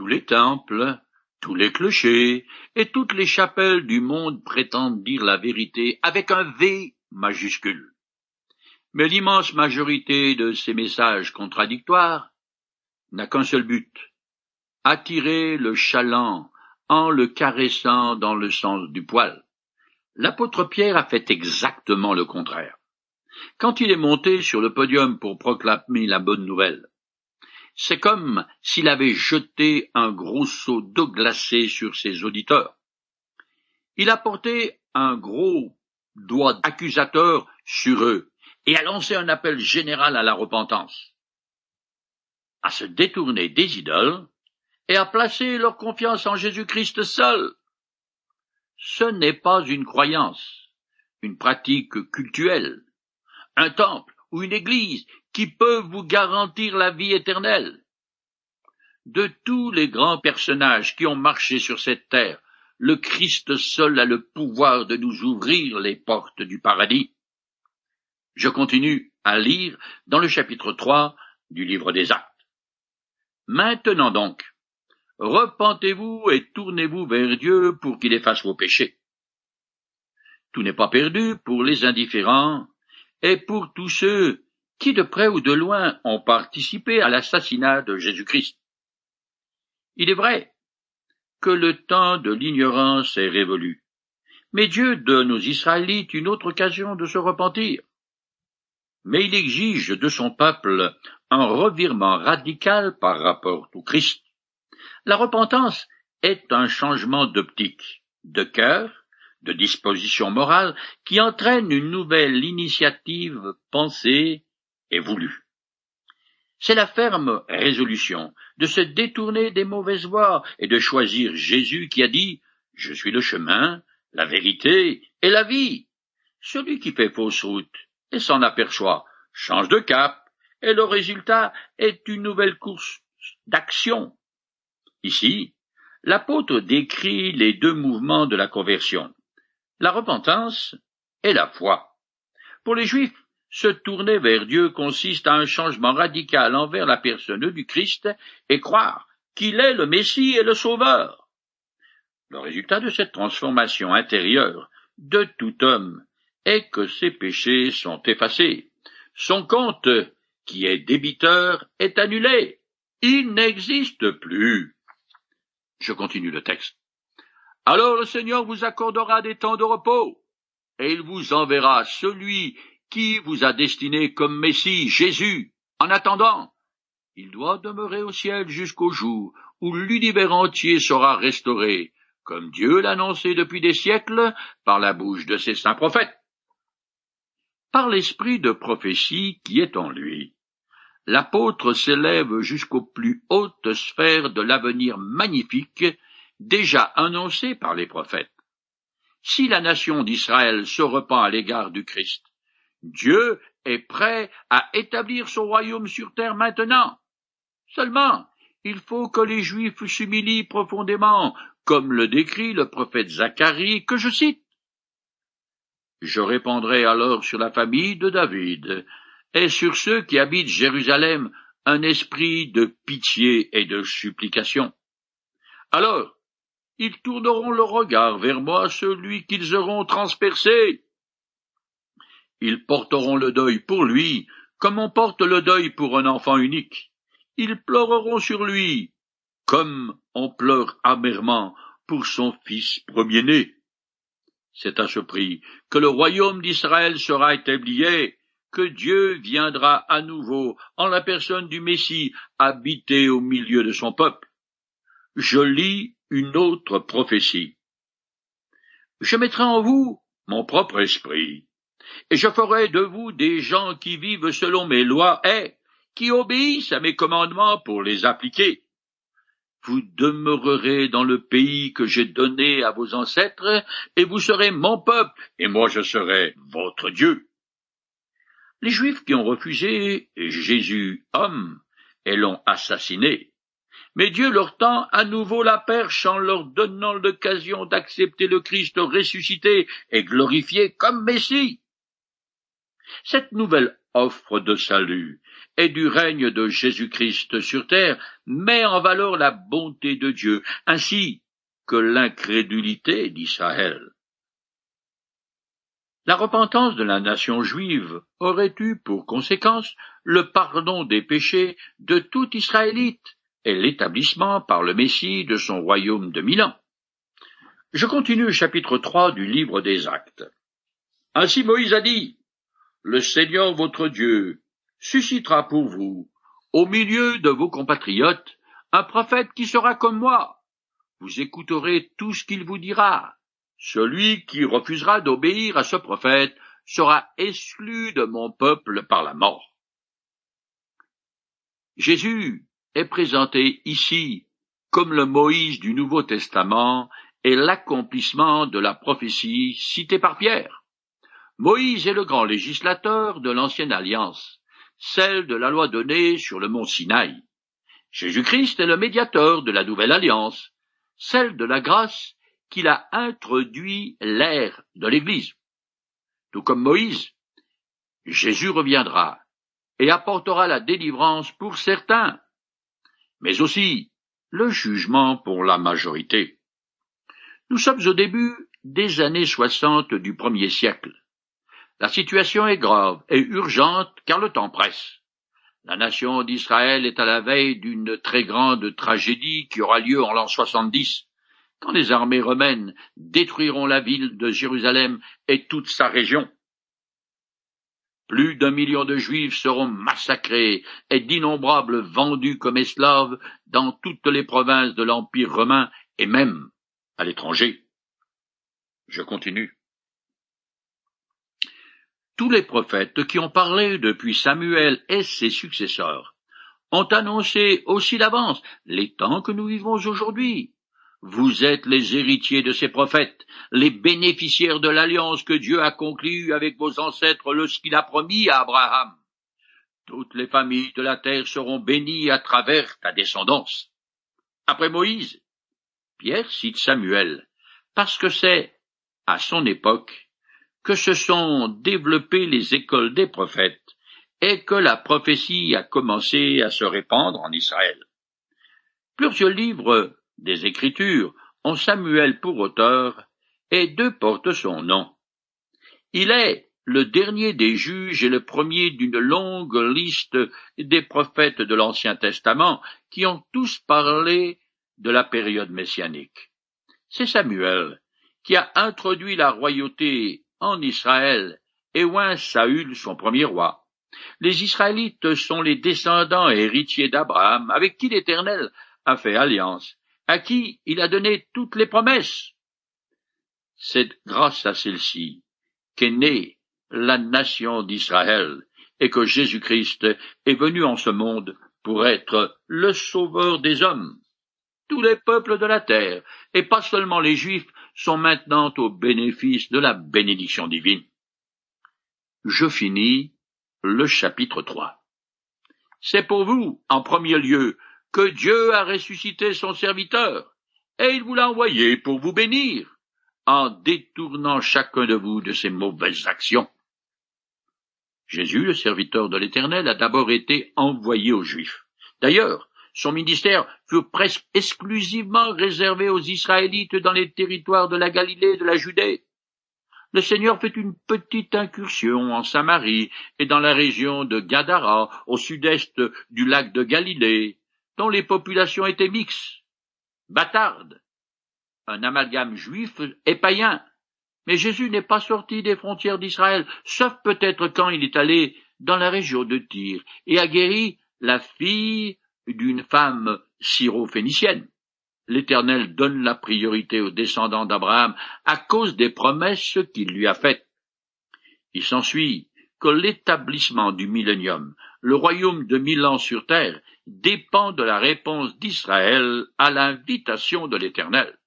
Tous les temples, tous les clochers et toutes les chapelles du monde prétendent dire la vérité avec un V majuscule. Mais l'immense majorité de ces messages contradictoires n'a qu'un seul but, attirer le chaland en le caressant dans le sens du poil. L'apôtre Pierre a fait exactement le contraire. Quand il est monté sur le podium pour proclamer la bonne nouvelle, c'est comme s'il avait jeté un gros seau d'eau glacée sur ses auditeurs. Il a porté un gros doigt accusateur sur eux et a lancé un appel général à la repentance, à se détourner des idoles et à placer leur confiance en Jésus-Christ seul. Ce n'est pas une croyance, une pratique cultuelle, un temple ou une église qui peuvent vous garantir la vie éternelle. De tous les grands personnages qui ont marché sur cette terre, le Christ seul a le pouvoir de nous ouvrir les portes du paradis. Je continue à lire dans le chapitre 3 du livre des Actes. Maintenant donc, repentez-vous et tournez-vous vers Dieu pour qu'il efface vos péchés. Tout n'est pas perdu pour les indifférents et pour tous ceux qui de près ou de loin ont participé à l'assassinat de Jésus-Christ. Il est vrai que le temps de l'ignorance est révolu, mais Dieu donne aux Israélites une autre occasion de se repentir. Mais il exige de son peuple un revirement radical par rapport au Christ. La repentance est un changement d'optique, de cœur, de disposition morale qui entraîne une nouvelle initiative pensée C'est la ferme résolution de se détourner des mauvaises voies et de choisir Jésus qui a dit Je suis le chemin, la vérité et la vie. Celui qui fait fausse route et s'en aperçoit change de cap, et le résultat est une nouvelle course d'action. Ici, l'apôtre décrit les deux mouvements de la conversion, la repentance et la foi. Pour les Juifs, se tourner vers Dieu consiste à un changement radical envers la personne du Christ et croire qu'il est le Messie et le Sauveur. Le résultat de cette transformation intérieure de tout homme est que ses péchés sont effacés. Son compte, qui est débiteur, est annulé. Il n'existe plus. Je continue le texte. Alors le Seigneur vous accordera des temps de repos, et il vous enverra celui qui vous a destiné comme Messie, Jésus? En attendant, il doit demeurer au ciel jusqu'au jour où l'univers entier sera restauré, comme Dieu l'a annoncé depuis des siècles par la bouche de ses saints prophètes. Par l'esprit de prophétie qui est en lui, l'apôtre s'élève jusqu'aux plus hautes sphères de l'avenir magnifique déjà annoncé par les prophètes. Si la nation d'Israël se repent à l'égard du Christ, Dieu est prêt à établir son royaume sur terre maintenant. Seulement, il faut que les Juifs s'humilient profondément, comme le décrit le prophète Zacharie, que je cite. Je répandrai alors sur la famille de David, et sur ceux qui habitent Jérusalem, un esprit de pitié et de supplication. Alors, ils tourneront le regard vers moi, celui qu'ils auront transpercé. Ils porteront le deuil pour lui, comme on porte le deuil pour un enfant unique. Ils pleureront sur lui, comme on pleure amèrement pour son fils premier-né. C'est à ce prix que le royaume d'Israël sera établi que Dieu viendra à nouveau, en la personne du Messie, habiter au milieu de son peuple. Je lis une autre prophétie. Je mettrai en vous mon propre esprit, et je ferai de vous des gens qui vivent selon mes lois et qui obéissent à mes commandements pour les appliquer. Vous demeurerez dans le pays que j'ai donné à vos ancêtres, et vous serez mon peuple, et moi je serai votre Dieu. Les Juifs qui ont refusé Jésus homme et l'ont assassiné, mais Dieu leur tend à nouveau la perche en leur donnant l'occasion d'accepter le Christ ressuscité et glorifié comme Messie. Cette nouvelle offre de salut et du règne de Jésus-Christ sur terre met en valeur la bonté de Dieu, ainsi que l'incrédulité d'Israël. La repentance de la nation juive aurait eu pour conséquence le pardon des péchés de tout Israélite et l'établissement par le Messie de son royaume de Milan. Je continue le chapitre 3 du livre des Actes. Ainsi Moïse a dit, Le Seigneur votre Dieu suscitera pour vous, au milieu de vos compatriotes, un prophète qui sera comme moi. Vous écouterez tout ce qu'il vous dira. Celui qui refusera d'obéir à ce prophète sera exclu de mon peuple par la mort. Jésus est présenté ici comme le Moïse du Nouveau Testament et l'accomplissement de la prophétie citée par Pierre. Moïse est le grand législateur de l'ancienne alliance, celle de la loi donnée sur le mont Sinaï. Jésus-Christ est le médiateur de la nouvelle alliance, celle de la grâce qu'il a introduit l'ère de l'Église. Tout comme Moïse, Jésus reviendra et apportera la délivrance pour certains, mais aussi le jugement pour la majorité. Nous sommes au début des années soixante du premier siècle. La situation est grave et urgente car le temps presse. La nation d'Israël est à la veille d'une très grande tragédie qui aura lieu en l'an 70, quand les armées romaines détruiront la ville de Jérusalem et toute sa région. Plus d'un million de Juifs seront massacrés et d'innombrables vendus comme esclaves dans toutes les provinces de l'Empire romain et même à l'étranger. Je continue. Tous les prophètes qui ont parlé depuis Samuel et ses successeurs ont annoncé aussi d'avance les temps que nous vivons aujourd'hui. Vous êtes les héritiers de ces prophètes, les bénéficiaires de l'alliance que Dieu a conclue avec vos ancêtres lorsqu'il a promis à Abraham. Toutes les familles de la terre seront bénies à travers ta descendance. Après Moïse, Pierre cite Samuel, parce que c'est, à son époque, que se sont développées les écoles des prophètes et que la prophétie a commencé à se répandre en Israël. Plusieurs livres des Écritures ont Samuel pour auteur, et deux portent son nom. Il est le dernier des juges et le premier d'une longue liste des prophètes de l'Ancien Testament qui ont tous parlé de la période messianique. C'est Samuel qui a introduit la royauté en Israël et oint Saül son premier roi. Les Israélites sont les descendants et héritiers d'Abraham avec qui l'Éternel a fait alliance à qui il a donné toutes les promesses. C'est grâce à celle-ci qu'est née la nation d'Israël et que Jésus-Christ est venu en ce monde pour être le sauveur des hommes. Tous les peuples de la terre, et pas seulement les Juifs, sont maintenant au bénéfice de la bénédiction divine. Je finis le chapitre 3. C'est pour vous, en premier lieu, que Dieu a ressuscité son serviteur, et il vous l'a envoyé pour vous bénir, en détournant chacun de vous de ses mauvaises actions. Jésus, le serviteur de l'Éternel, a d'abord été envoyé aux Juifs. D'ailleurs, son ministère fut presque exclusivement réservé aux Israélites dans les territoires de la Galilée et de la Judée. Le Seigneur fait une petite incursion en Samarie et dans la région de Gadara, au sud-est du lac de Galilée, dont les populations étaient mixtes, bâtardes, un amalgame juif et païen. Mais Jésus n'est pas sorti des frontières d'Israël, sauf peut-être quand il est allé dans la région de Tyr et a guéri la fille d'une femme syro-phénicienne. L'Éternel donne la priorité aux descendants d'Abraham à cause des promesses qu'il lui a faites. Il s'ensuit que l'établissement du millénium, le royaume de mille ans sur terre, dépend de la réponse d'Israël à l'invitation de l'Éternel.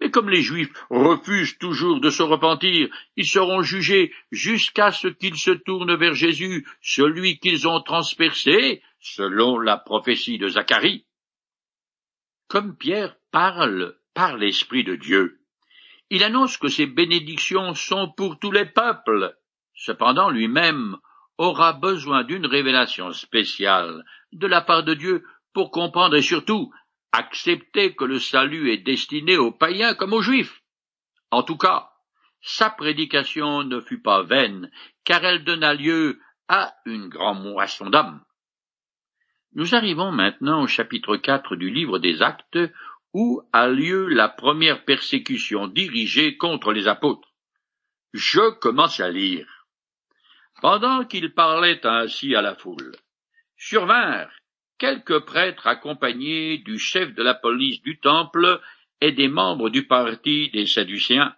Mais comme les Juifs refusent toujours de se repentir, ils seront jugés jusqu'à ce qu'ils se tournent vers Jésus, celui qu'ils ont transpercé, selon la prophétie de Zacharie. Comme Pierre parle par l'Esprit de Dieu, il annonce que ces bénédictions sont pour tous les peuples. Cependant, lui-même aura besoin d'une révélation spéciale de la part de Dieu pour comprendre et surtout accepter que le salut est destiné aux païens comme aux juifs. En tout cas, sa prédication ne fut pas vaine, car elle donna lieu à une grande moisson d'âmes. Nous arrivons maintenant au chapitre 4 du livre des Actes, où a lieu la première persécution dirigée contre les apôtres. Je commence à lire. Pendant qu'il parlait ainsi à la foule, survinrent quelques prêtres accompagnés du chef de la police du temple et des membres du parti des Sadducéens.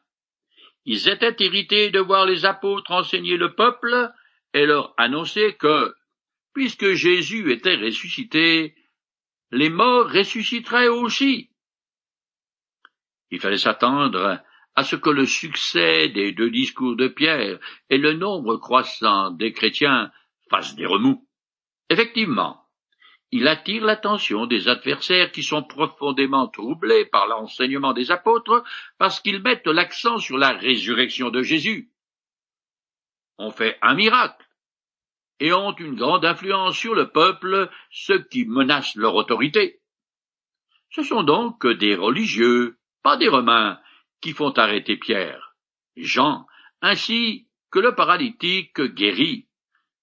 Ils étaient irrités de voir les apôtres enseigner le peuple et leur annoncer que, puisque Jésus était ressuscité, les morts ressusciteraient aussi. Il fallait s'attendre à ce que le succès des deux discours de Pierre et le nombre croissant des chrétiens fassent des remous. Effectivement, il attire l'attention des adversaires qui sont profondément troublés par l'enseignement des apôtres parce qu'ils mettent l'accent sur la résurrection de Jésus. On fait un miracle et ont une grande influence sur le peuple, ce qui menace leur autorité. Ce sont donc des religieux, pas des Romains, qui font arrêter Pierre, Jean, ainsi que le paralytique guéri,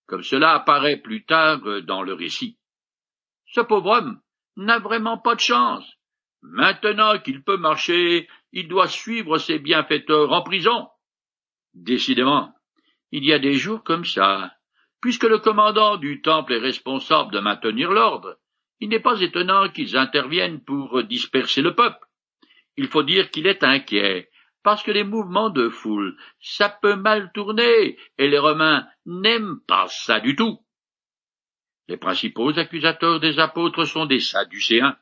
comme cela apparaît plus tard dans le récit. Ce pauvre homme n'a vraiment pas de chance. Maintenant qu'il peut marcher, il doit suivre ses bienfaiteurs en prison. Décidément, il y a des jours comme ça. Puisque le commandant du temple est responsable de maintenir l'ordre, il n'est pas étonnant qu'ils interviennent pour disperser le peuple. Il faut dire qu'il est inquiet, parce que les mouvements de foule, ça peut mal tourner, et les Romains n'aiment pas ça du tout. Les principaux accusateurs des apôtres sont des Sadducéens.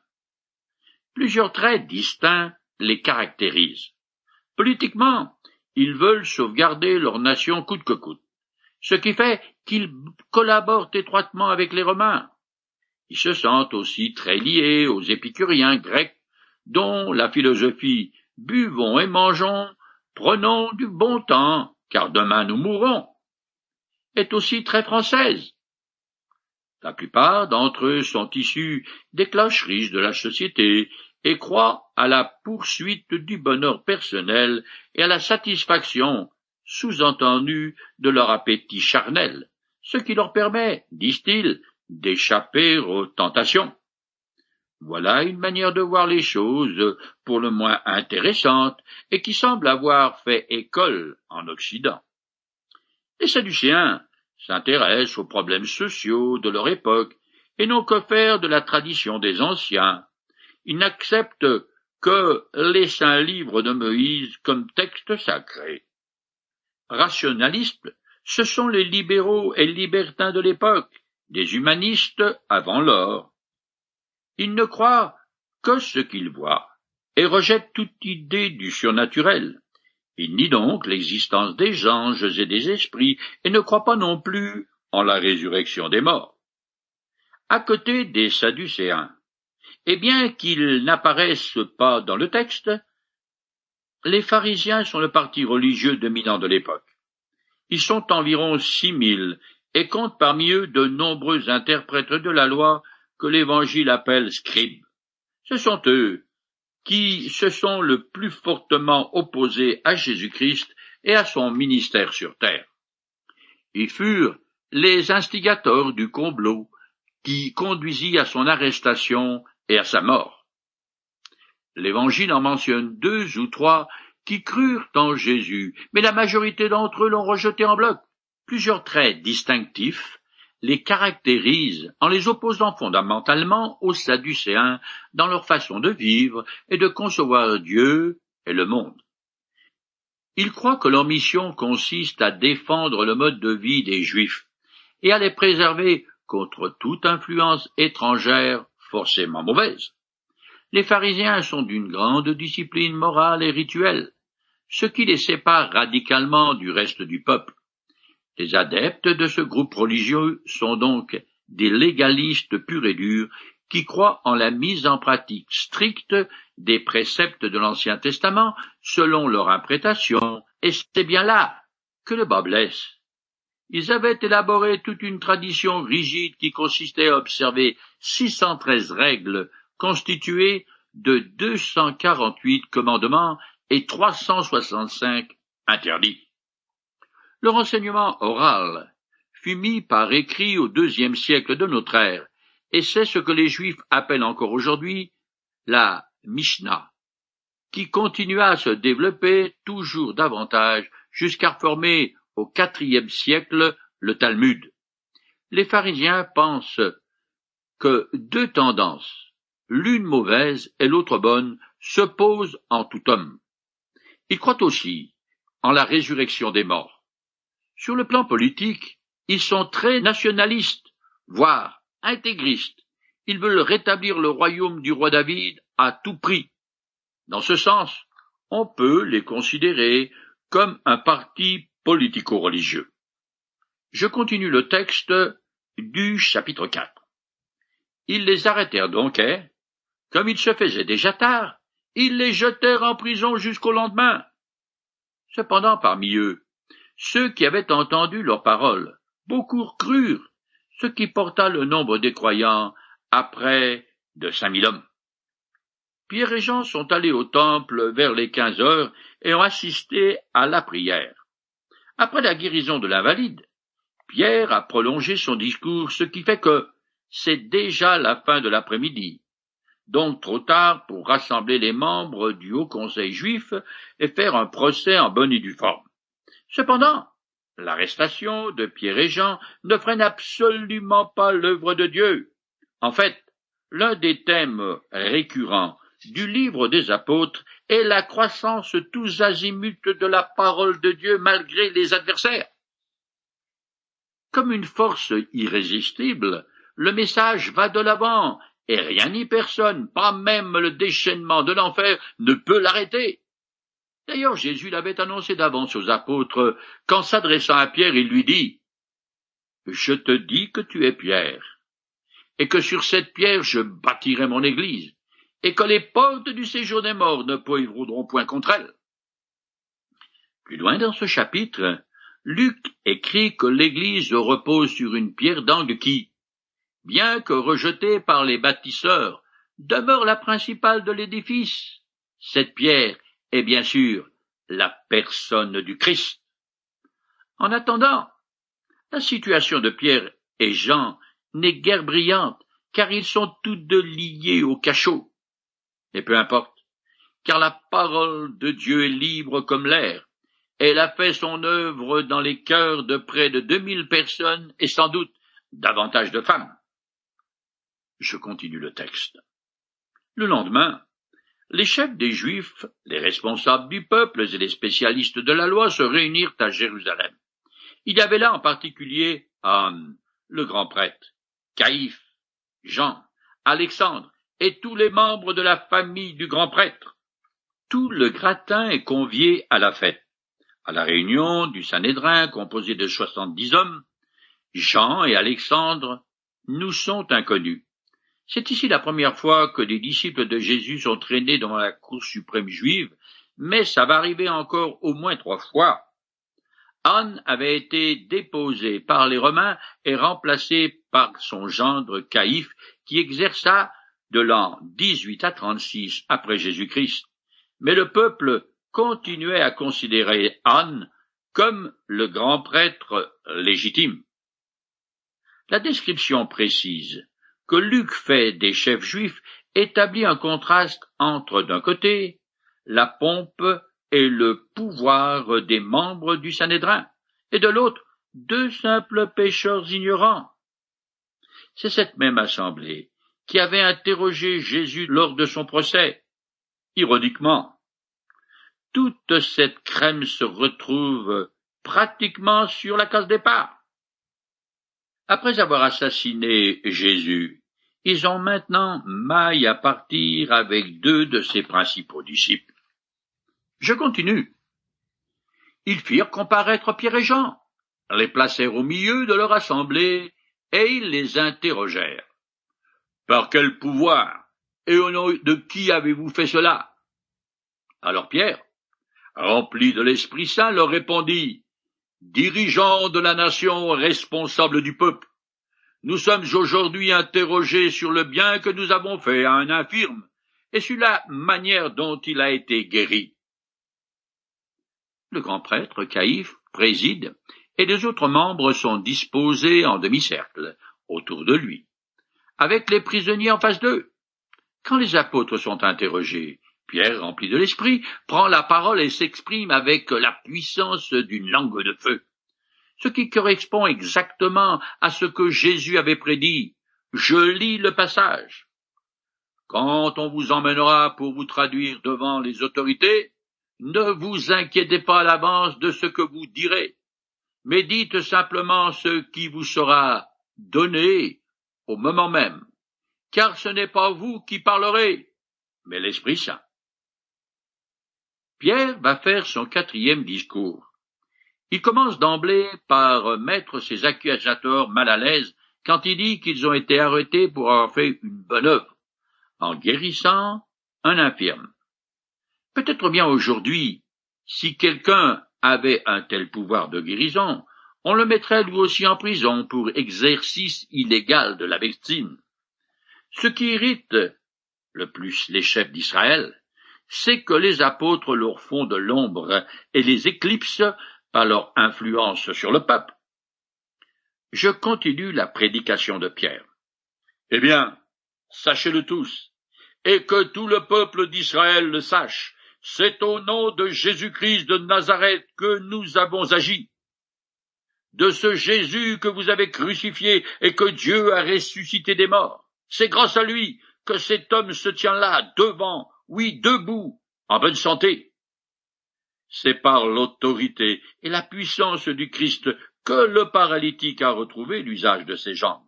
Plusieurs traits distincts les caractérisent. Politiquement, ils veulent sauvegarder leur nation coûte que coûte, ce qui fait qu'ils collaborent étroitement avec les Romains. Ils se sentent aussi très liés aux épicuriens grecs, dont la philosophie buvons et mangeons, prenons du bon temps, car demain nous mourrons, est aussi très française. La plupart d'entre eux sont issus des cloches riches de la société et croient à la poursuite du bonheur personnel et à la satisfaction sous-entendue de leur appétit charnel, ce qui leur permet, disent-ils, d'échapper aux tentations. Voilà une manière de voir les choses pour le moins intéressante et qui semble avoir fait école en Occident. Les Sadducéens s'intéressent aux problèmes sociaux de leur époque et n'ont que faire de la tradition des anciens. Ils n'acceptent que les saints livres de Moïse comme texte sacré. Rationalistes, ce sont les libéraux et libertins de l'époque, des humanistes avant l'or. Ils ne croient que ce qu'ils voient et rejettent toute idée du surnaturel. Il nie donc l'existence des anges et des esprits, et ne croit pas non plus en la résurrection des morts. À côté des Sadducéens, et bien qu'ils n'apparaissent pas dans le texte, les pharisiens sont le parti religieux dominant de l'époque. Ils sont environ six mille et comptent parmi eux de nombreux interprètes de la loi que l'Évangile appelle scribes. Ce sont eux qui se sont le plus fortement opposés à Jésus-Christ et à son ministère sur terre. Ils furent les instigateurs du complot qui conduisit à son arrestation et à sa mort. L'Évangile en mentionne deux ou trois qui crurent en Jésus, mais la majorité d'entre eux l'ont rejeté en bloc. Plusieurs traits distinctifs les caractérisent en les opposant fondamentalement aux Sadducéens dans leur façon de vivre et de concevoir Dieu et le monde. Ils croient que leur mission consiste à défendre le mode de vie des Juifs et à les préserver contre toute influence étrangère forcément mauvaise. Les pharisiens sont d'une grande discipline morale et rituelle, ce qui les sépare radicalement du reste du peuple. Les adeptes de ce groupe religieux sont donc des légalistes purs et durs qui croient en la mise en pratique stricte des préceptes de l'Ancien Testament selon leur interprétation, et c'est bien là que le bas blesse. Ils avaient élaboré toute une tradition rigide qui consistait à observer 613 règles constituées de 248 commandements et 365 interdits. Le renseignement oral fut mis par écrit au deuxième siècle de notre ère, et c'est ce que les Juifs appellent encore aujourd'hui la Mishnah, qui continua à se développer toujours davantage jusqu'à former au quatrième siècle le Talmud. Les pharisiens pensent que deux tendances, l'une mauvaise et l'autre bonne, s'opposent en tout homme. Ils croient aussi en la résurrection des morts. Sur le plan politique, ils sont très nationalistes, voire intégristes. Ils veulent rétablir le royaume du roi David à tout prix. Dans ce sens, on peut les considérer comme un parti politico-religieux. Je continue le texte du chapitre 4. Ils les arrêtèrent donc et, comme il se faisait déjà tard, ils les jetèrent en prison jusqu'au lendemain. Cependant, parmi eux, ceux qui avaient entendu leurs paroles, beaucoup crurent, ce qui porta le nombre des croyants à près de cinq mille hommes. Pierre et Jean sont allés au temple vers les quinze heures et ont assisté à la prière. Après la guérison de l'invalide, Pierre a prolongé son discours, ce qui fait que c'est déjà la fin de l'après-midi, donc trop tard pour rassembler les membres du Haut Conseil juif et faire un procès en bonne et due forme. Cependant, l'arrestation de Pierre et Jean ne freine absolument pas l'œuvre de Dieu. En fait, l'un des thèmes récurrents du livre des apôtres est la croissance tous azimuts de la parole de Dieu malgré les adversaires. Comme une force irrésistible, le message va de l'avant, et rien ni personne, pas même le déchaînement de l'enfer, ne peut l'arrêter. D'ailleurs, Jésus l'avait annoncé d'avance aux apôtres, quand s'adressant à Pierre, il lui dit, Je te dis que tu es Pierre, et que sur cette pierre je bâtirai mon église, et que les portes du séjour des morts ne poivront point contre elle. Plus loin dans ce chapitre, Luc écrit que l'église repose sur une pierre d'angle qui, bien que rejetée par les bâtisseurs, demeure la principale de l'édifice. Cette pierre est bien sûr la personne du Christ. En attendant, la situation de Pierre et Jean n'est guère brillante, car ils sont tous deux liés au cachot. Et peu importe, car la parole de Dieu est libre comme l'air. Elle a fait son œuvre dans les cœurs de près de deux mille personnes et sans doute davantage de femmes. Je continue le texte. Le lendemain, les chefs des Juifs, les responsables du peuple et les spécialistes de la loi se réunirent à Jérusalem. Il y avait là en particulier Anne, le grand prêtre, Caïphe, Jean, Alexandre et tous les membres de la famille du grand prêtre. Tout le gratin est convié à la fête. À la réunion du Sanhédrin composé de soixante-dix hommes, Jean et Alexandre nous sont inconnus. C'est ici la première fois que des disciples de Jésus sont traînés dans la cour suprême juive, mais ça va arriver encore au moins trois fois. Anne avait été déposée par les Romains et remplacée par son gendre Caïphe, qui exerça de l'an 18 à 36 après Jésus-Christ. Mais le peuple continuait à considérer Anne comme le grand prêtre légitime. La description précise que Luc fait des chefs juifs établit un contraste entre, d'un côté, la pompe et le pouvoir des membres du Sanhédrin, et de l'autre, deux simples pécheurs ignorants. C'est cette même assemblée qui avait interrogé Jésus lors de son procès. Ironiquement, toute cette crème se retrouve pratiquement sur la case départ. Après avoir assassiné Jésus, ils ont maintenant maille à partir avec deux de ses principaux disciples. Je continue. Ils firent comparaître Pierre et Jean, les placèrent au milieu de leur assemblée, et ils les interrogèrent. Par quel pouvoir et au nom de qui avez-vous fait cela? Alors Pierre, rempli de l'Esprit Saint, leur répondit, dirigeants de la nation, responsables du peuple, nous sommes aujourd'hui interrogés sur le bien que nous avons fait à un infirme et sur la manière dont il a été guéri. Le grand prêtre Caïphe préside et les autres membres sont disposés en demi-cercle autour de lui, avec les prisonniers en face d'eux. Quand les apôtres sont interrogés, Pierre, rempli de l'esprit, prend la parole et s'exprime avec la puissance d'une langue de feu, ce qui correspond exactement à ce que Jésus avait prédit. Je lis le passage. Quand on vous emmènera pour vous traduire devant les autorités, ne vous inquiétez pas à l'avance de ce que vous direz, mais dites simplement ce qui vous sera donné au moment même, car ce n'est pas vous qui parlerez, mais l'Esprit Saint. Pierre va faire son quatrième discours. Il commence d'emblée par mettre ses accusateurs mal à l'aise quand il dit qu'ils ont été arrêtés pour avoir fait une bonne œuvre, en guérissant un infirme. Peut-être bien aujourd'hui, si quelqu'un avait un tel pouvoir de guérison, on le mettrait lui aussi en prison pour exercice illégal de la médecine. Ce qui irrite le plus les chefs d'Israël, c'est que les apôtres leur font de l'ombre et les éclipsent par leur influence sur le peuple. Je continue la prédication de Pierre. Eh bien, sachez-le tous, et que tout le peuple d'Israël le sache, c'est au nom de Jésus-Christ de Nazareth que nous avons agi. De ce Jésus que vous avez crucifié et que Dieu a ressuscité des morts. C'est grâce à lui que cet homme se tient là, devant, oui, debout, en bonne santé. C'est par l'autorité et la puissance du Christ que le paralytique a retrouvé l'usage de ses jambes.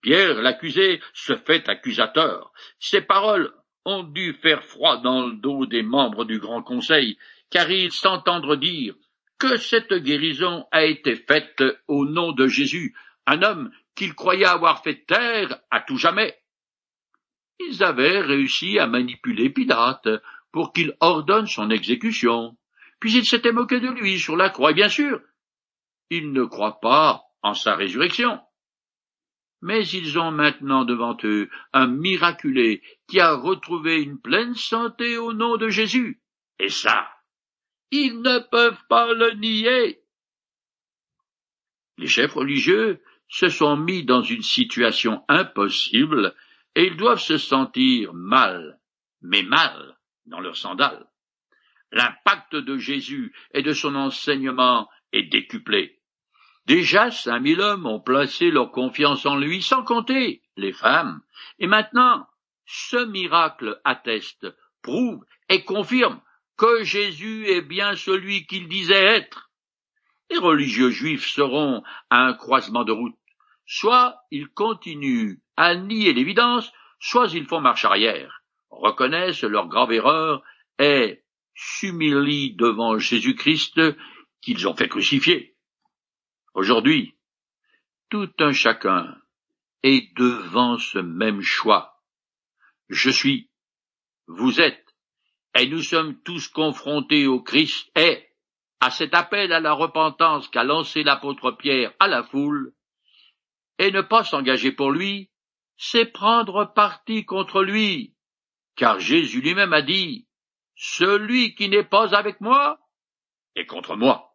Pierre, l'accusé, se fait accusateur. Ses paroles ont dû faire froid dans le dos des membres du Grand Conseil, car ils s'entendent dire que cette guérison a été faite au nom de Jésus, un homme qu'ils croyaient avoir fait taire à tout jamais ils avaient réussi à manipuler Pilate pour qu'il ordonne son exécution. Puis ils s'étaient moqués de lui sur la croix, bien sûr, ils ne croient pas en sa résurrection. Mais ils ont maintenant devant eux un miraculé qui a retrouvé une pleine santé au nom de Jésus. Et ça, ils ne peuvent pas le nier. Les chefs religieux se sont mis dans une situation impossible et ils doivent se sentir mal, mais mal dans leurs sandales. L'impact de Jésus et de son enseignement est décuplé. Déjà cinq mille hommes ont placé leur confiance en lui, sans compter les femmes, et maintenant ce miracle atteste, prouve et confirme que Jésus est bien celui qu'il disait être. Les religieux juifs seront à un croisement de route. Soit ils continuent à nier l'évidence, soit ils font marche arrière, reconnaissent leur grave erreur et s'humilient devant Jésus-Christ qu'ils ont fait crucifier. Aujourd'hui, tout un chacun est devant ce même choix. Je suis, vous êtes, et nous sommes tous confrontés au Christ et à cet appel à la repentance qu'a lancé l'apôtre Pierre à la foule, et ne pas s'engager pour lui, c'est prendre parti contre lui, car Jésus lui-même a dit, Celui qui n'est pas avec moi est contre moi.